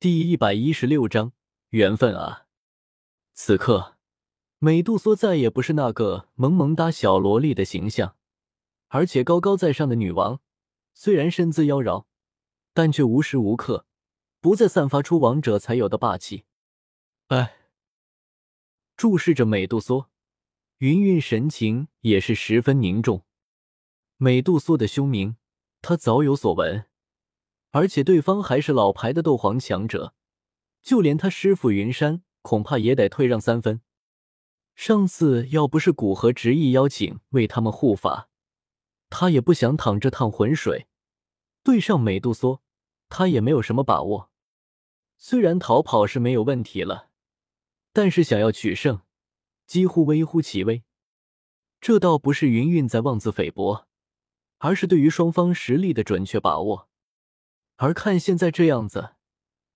第一百一十六章缘分啊！此刻，美杜莎再也不是那个萌萌哒小萝莉的形象，而且高高在上的女王，虽然身姿妖娆，但却无时无刻不在散发出王者才有的霸气。哎，注视着美杜莎，云云神情也是十分凝重。美杜莎的凶名，他早有所闻。而且对方还是老牌的斗皇强者，就连他师傅云山恐怕也得退让三分。上次要不是古河执意邀请为他们护法，他也不想淌这趟浑水。对上美杜莎，他也没有什么把握。虽然逃跑是没有问题了，但是想要取胜，几乎微乎其微。这倒不是云云在妄自菲薄，而是对于双方实力的准确把握。而看现在这样子，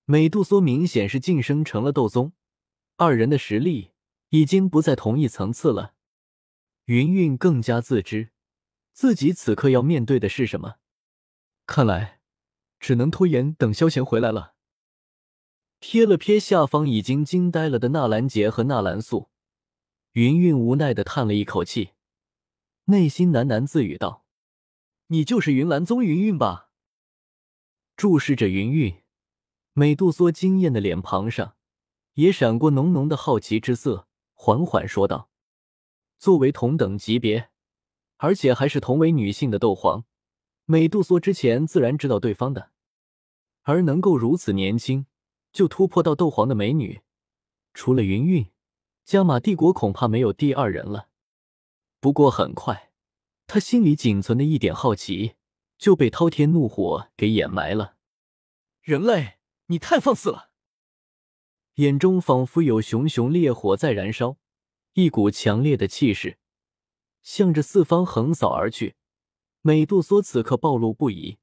美杜莎明显是晋升成了斗宗，二人的实力已经不在同一层次了。云云更加自知自己此刻要面对的是什么，看来只能拖延等萧贤回来了。瞥了瞥下方已经惊呆了的纳兰杰和纳兰素，云云无奈的叹了一口气，内心喃喃自语道：“你就是云岚宗云云吧？”注视着云云，美杜莎惊艳的脸庞上也闪过浓浓的好奇之色，缓缓说道：“作为同等级别，而且还是同为女性的斗皇，美杜莎之前自然知道对方的。而能够如此年轻就突破到斗皇的美女，除了云云，加玛帝国恐怕没有第二人了。不过很快，他心里仅存的一点好奇。”就被滔天怒火给掩埋了。人类，你太放肆了！眼中仿佛有熊熊烈火在燃烧，一股强烈的气势向着四方横扫而去。美杜莎此刻暴露不已，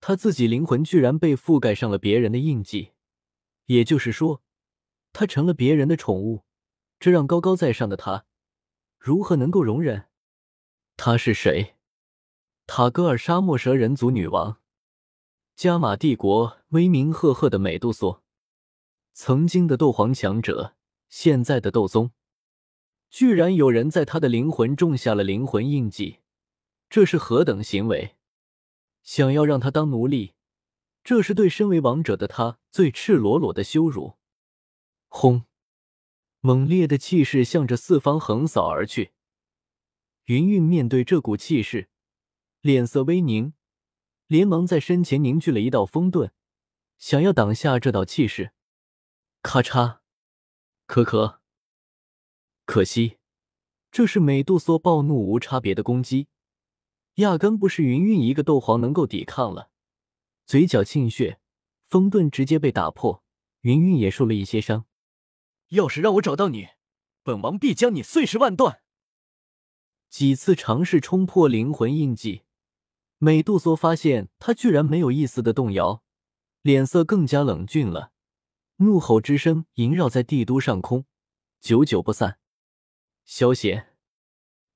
他自己灵魂居然被覆盖上了别人的印记，也就是说，他成了别人的宠物。这让高高在上的他如何能够容忍？他是谁？塔戈尔沙漠蛇人族女王，加玛帝国威名赫赫的美杜莎，曾经的斗皇强者，现在的斗宗，居然有人在他的灵魂种下了灵魂印记，这是何等行为？想要让他当奴隶，这是对身为王者的他最赤裸裸的羞辱。轰！猛烈的气势向着四方横扫而去。云云面对这股气势。脸色微凝，连忙在身前凝聚了一道风盾，想要挡下这道气势。咔嚓，可可，可惜，这是美杜莎暴怒无差别的攻击，压根不是云云一个斗皇能够抵抗了。嘴角沁血，风盾直接被打破，云云也受了一些伤。要是让我找到你，本王必将你碎尸万段。几次尝试冲破灵魂印记。美杜莎发现他居然没有一丝的动摇，脸色更加冷峻了，怒吼之声萦绕在帝都上空，久久不散。萧贤，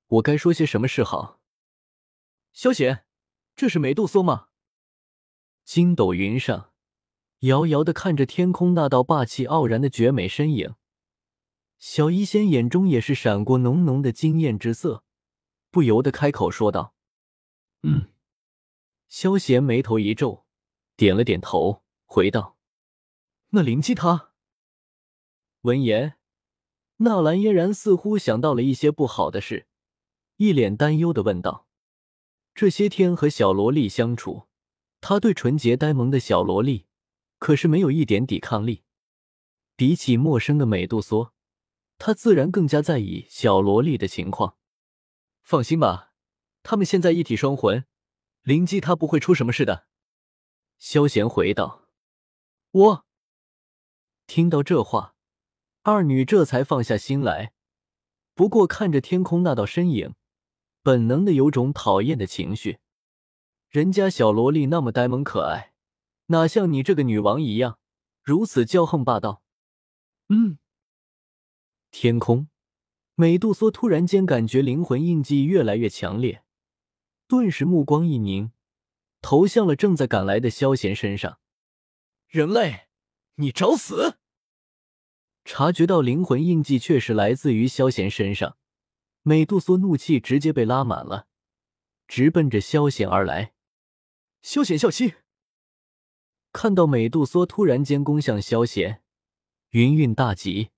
我该说些什么是好？萧贤，这是美杜莎吗？筋斗云上，遥遥的看着天空那道霸气傲然的绝美身影，小医仙眼中也是闪过浓浓的惊艳之色，不由得开口说道：“嗯。”萧贤眉头一皱，点了点头，回道：“那灵姬她。”闻言，纳兰嫣然似乎想到了一些不好的事，一脸担忧的问道：“这些天和小萝莉相处，他对纯洁呆萌的小萝莉可是没有一点抵抗力。比起陌生的美杜莎，他自然更加在意小萝莉的情况。放心吧，他们现在一体双魂。”灵姬他不会出什么事的，萧贤回道。我听到这话，二女这才放下心来。不过看着天空那道身影，本能的有种讨厌的情绪。人家小萝莉那么呆萌可爱，哪像你这个女王一样如此骄横霸道？嗯。天空，美杜莎突然间感觉灵魂印记越来越强烈。顿时目光一凝，投向了正在赶来的萧贤身上。人类，你找死！察觉到灵魂印记确实来自于萧贤身上，美杜莎怒气直接被拉满了，直奔着萧贤而来。萧贤笑息，看到美杜莎突然间攻向萧贤，云韵大急，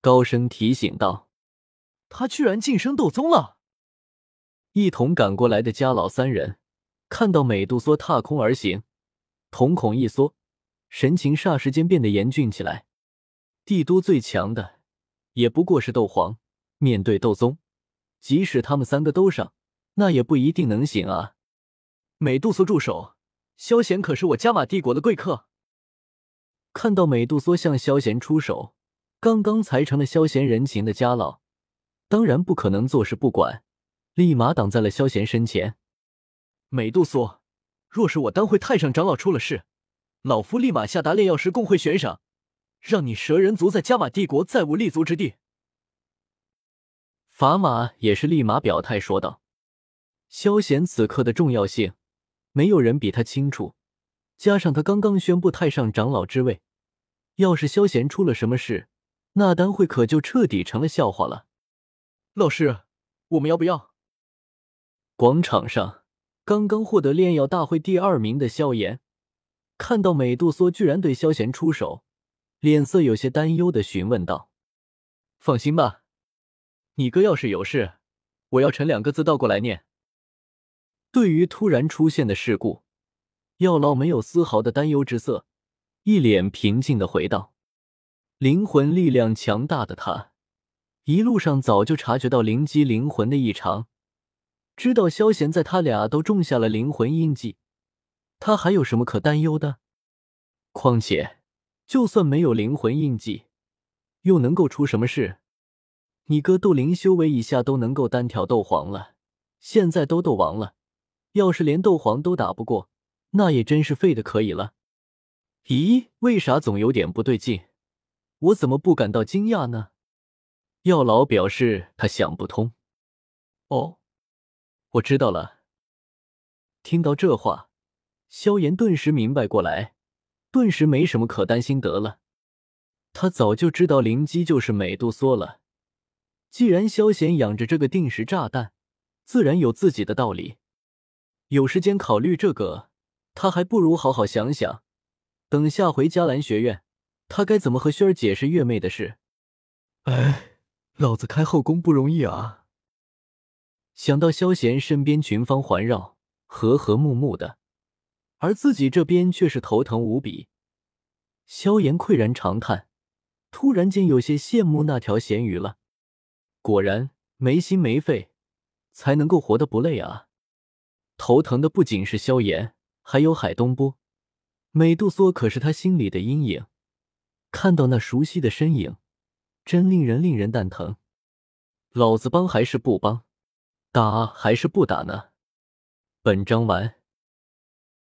高声提醒道：“他居然晋升斗宗了！”一同赶过来的家老三人看到美杜莎踏空而行，瞳孔一缩，神情霎时间变得严峻起来。帝都最强的也不过是斗皇，面对斗宗，即使他们三个都上，那也不一定能行啊！美杜莎，住手！萧贤可是我加玛帝国的贵客。看到美杜莎向萧贤出手，刚刚才成了萧贤人情的家老，当然不可能坐视不管，立马挡在了萧贤身前。美杜莎，若是我丹会太上长老出了事，老夫立马下达炼药师工会悬赏。让你蛇人族在加玛帝国再无立足之地。法玛也是立马表态说道：“萧贤此刻的重要性，没有人比他清楚。加上他刚刚宣布太上长老之位，要是萧贤出了什么事，那丹会可就彻底成了笑话了。”老师，我们要不要？广场上，刚刚获得炼药大会第二名的萧炎，看到美杜莎居然对萧贤出手。脸色有些担忧的询问道：“放心吧，你哥要是有事，我要臣两个字倒过来念。”对于突然出现的事故，药老没有丝毫的担忧之色，一脸平静的回道：“灵魂力量强大的他，一路上早就察觉到灵机灵魂的异常，知道萧贤在他俩都种下了灵魂印记，他还有什么可担忧的？况且……”就算没有灵魂印记，又能够出什么事？你哥斗灵修为以下都能够单挑斗皇了，现在都斗王了，要是连斗皇都打不过，那也真是废的可以了。咦，为啥总有点不对劲？我怎么不感到惊讶呢？药老表示他想不通。哦，我知道了。听到这话，萧炎顿时明白过来。顿时没什么可担心得了，他早就知道灵机就是美杜莎了。既然萧贤养着这个定时炸弹，自然有自己的道理。有时间考虑这个，他还不如好好想想，等下回迦兰学院，他该怎么和薰儿解释月妹的事。哎，老子开后宫不容易啊！想到萧贤身边群芳环绕，和和睦睦的。而自己这边却是头疼无比，萧炎喟然长叹，突然间有些羡慕那条咸鱼了。果然没心没肺，才能够活得不累啊！头疼的不仅是萧炎，还有海东波、美杜莎，可是他心里的阴影。看到那熟悉的身影，真令人令人蛋疼。老子帮还是不帮？打还是不打呢？本章完。